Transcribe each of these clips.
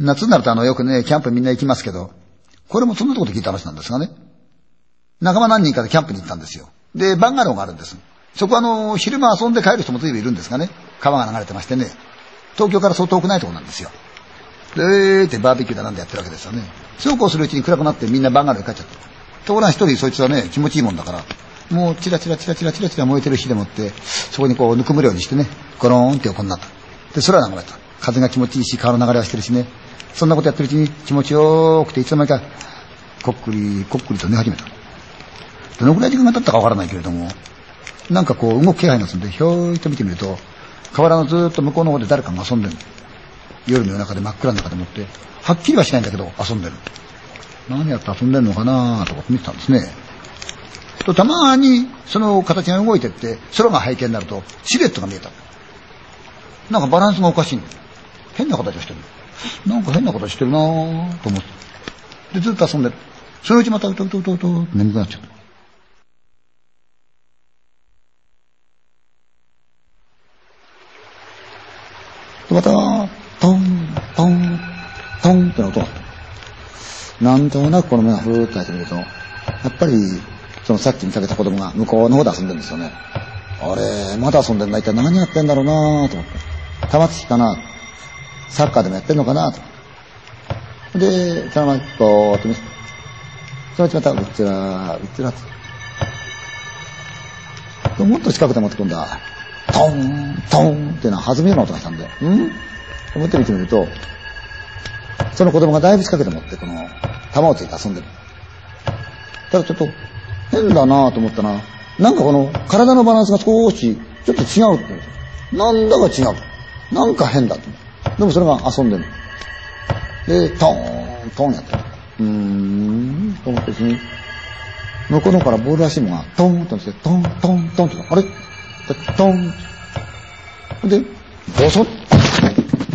夏になるとあの、よくね、キャンプみんな行きますけど、これもそんなところで聞いた話なんですがね。仲間何人かでキャンプに行ったんですよ。で、バンガローがあるんです。そこはあの、昼間遊んで帰る人も随分いるんですがね。川が流れてましてね。東京からそう遠くないとこなんですよ。で、ーってバーベキューだなんでやってるわけですよね。そうこうするうちに暗くなってみんなバンガローに帰っちゃった。ところが一人そいつはね、気持ちいいもんだから、もうチラチラチラチラチラチラ燃えてる火でもって、そこにこうぬくむるようにしてね、ゴローンって横になった。で、空が流れた。風が気持ちいいし、川の流れはしてるしね。そんなことやってるうちに気持ちよくていつの間にか、こっくり、こっくりと寝始めた。どのくらい時間が経ったかわからないけれども、なんかこう動く気配がすんで、ひょーいと見てみると、河原のずっと向こうの方で誰かが遊んでる。夜の夜中で真っ暗の中でもって、はっきりはしないんだけど遊んでる。何やって遊んでるのかなとか見てたんですね。とたまにその形が動いてって、空が背景になるとシルエットが見えた。なんかバランスがおかしい変な形をしてる。なんか変な形してるなぁと思って。で、ずっと遊んでる。そのうちまたうとうとうとうと眠くなっちゃった。また、トン、トン、トンって音がなんとなくこの目がふーっと開いてみると、やっぱり、そのさっき見かけた子供が向こうの方で遊んでるんですよね。あれ、まだ遊んでんだ。一体何やってんだろうなと思って。玉突きかなサッカーでもやってんのかなと。で、そのままぼーっと見せて。そのうちまた、うっちら、うっちらって。もっと近くで持ってくんだ。トン、トンっていうのは弾むような音がしたんで、うん？思って見てみると、その子供がだいぶ近くで持って、この、玉をついて遊んでる。ただちょっと、変だなと思ったな。なんかこの、体のバランスが少し、ちょっと違うって。なんだか違う。なんか変だと。でもそれが遊んでる。で、トーン、トーンやってる。うーん、と思ってですね。向こうの方からボールらしいものが、トーンとして、トン、トン、トンって、あれ？トン。で、ボソッ。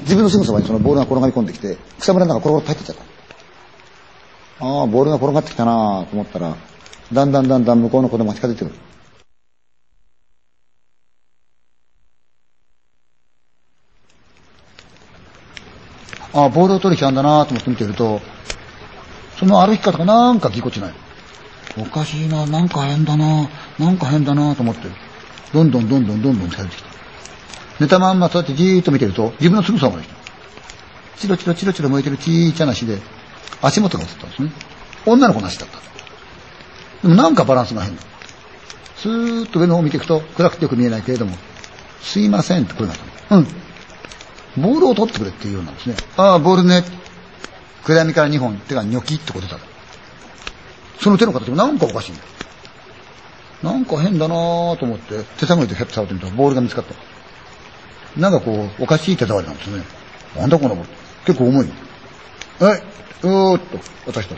自分のすぐそばにそのボールが転がり込んできて、草むらの中転がって入ってっちゃった。ああ、ボールが転がってきたなと思ったら、だんだんだんだん向こうの子供が近づいてくる。ああ、ボールを取りきたんだなと思って見てると、その歩き方がなんかぎこちない。おかしいな、なんか変だな、なんか変だなと思って。どんどんどんどんどんどん近づいてきた。寝たまんまそうやってじーっと見てると、自分のすぐそばにチロチロチロチロ燃えてるちいちゃな足で、足元が映ったんですね。女の子の足だった。でもなんかバランスが変だ。スーッと上の方を見ていくと、暗くてよく見えないけれども、すいませんって声がったうん。ボールを取ってくれっていうようなんですね。ああ、ボールね。暗闇から2本手がニョキってこう出た。その手の形もなんかおかしいんだ。なんか変だなぁと思って、手探りでヘッと触ってみたらボールが見つかった。なんかこう、おかしい手触りなんですね。なんだこのボール。結構重い。はい、うーっと渡した。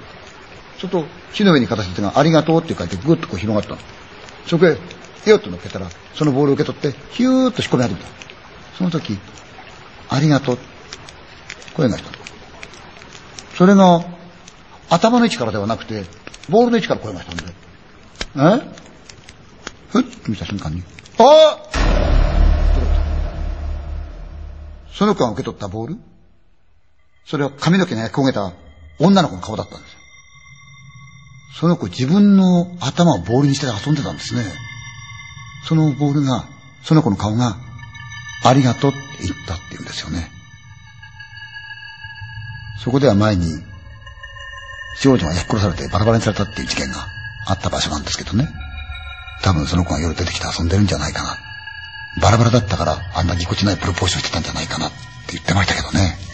ちょっと、木の上に形手がありがとうって書いてぐっとこう広がったの。そこへ、よっと乗っけたら、そのボールを受け取って、ヒューッと仕込み始めた。その時、ありがとう。声がした。それが、頭の位置からではなくて、ボールの位置から声がしたんで。え？ふっと見た瞬間に、ああその子が受け取ったボール？それは髪の毛が焼き焦げた女の子の顔だったんですよ。その子自分の頭をボールにして遊んでたんですね。そのボールが、その子の顔が、ありがとうって言ったって言うんですよね。そこでは前に、少女が焼き殺されてバラバラにされたっていう事件があった場所なんですけどね。多分その子が夜出てきて遊んでるんじゃないかな。バラバラだったからあんなぎこちないプロポーションしてたんじゃないかなって言ってましたけどね。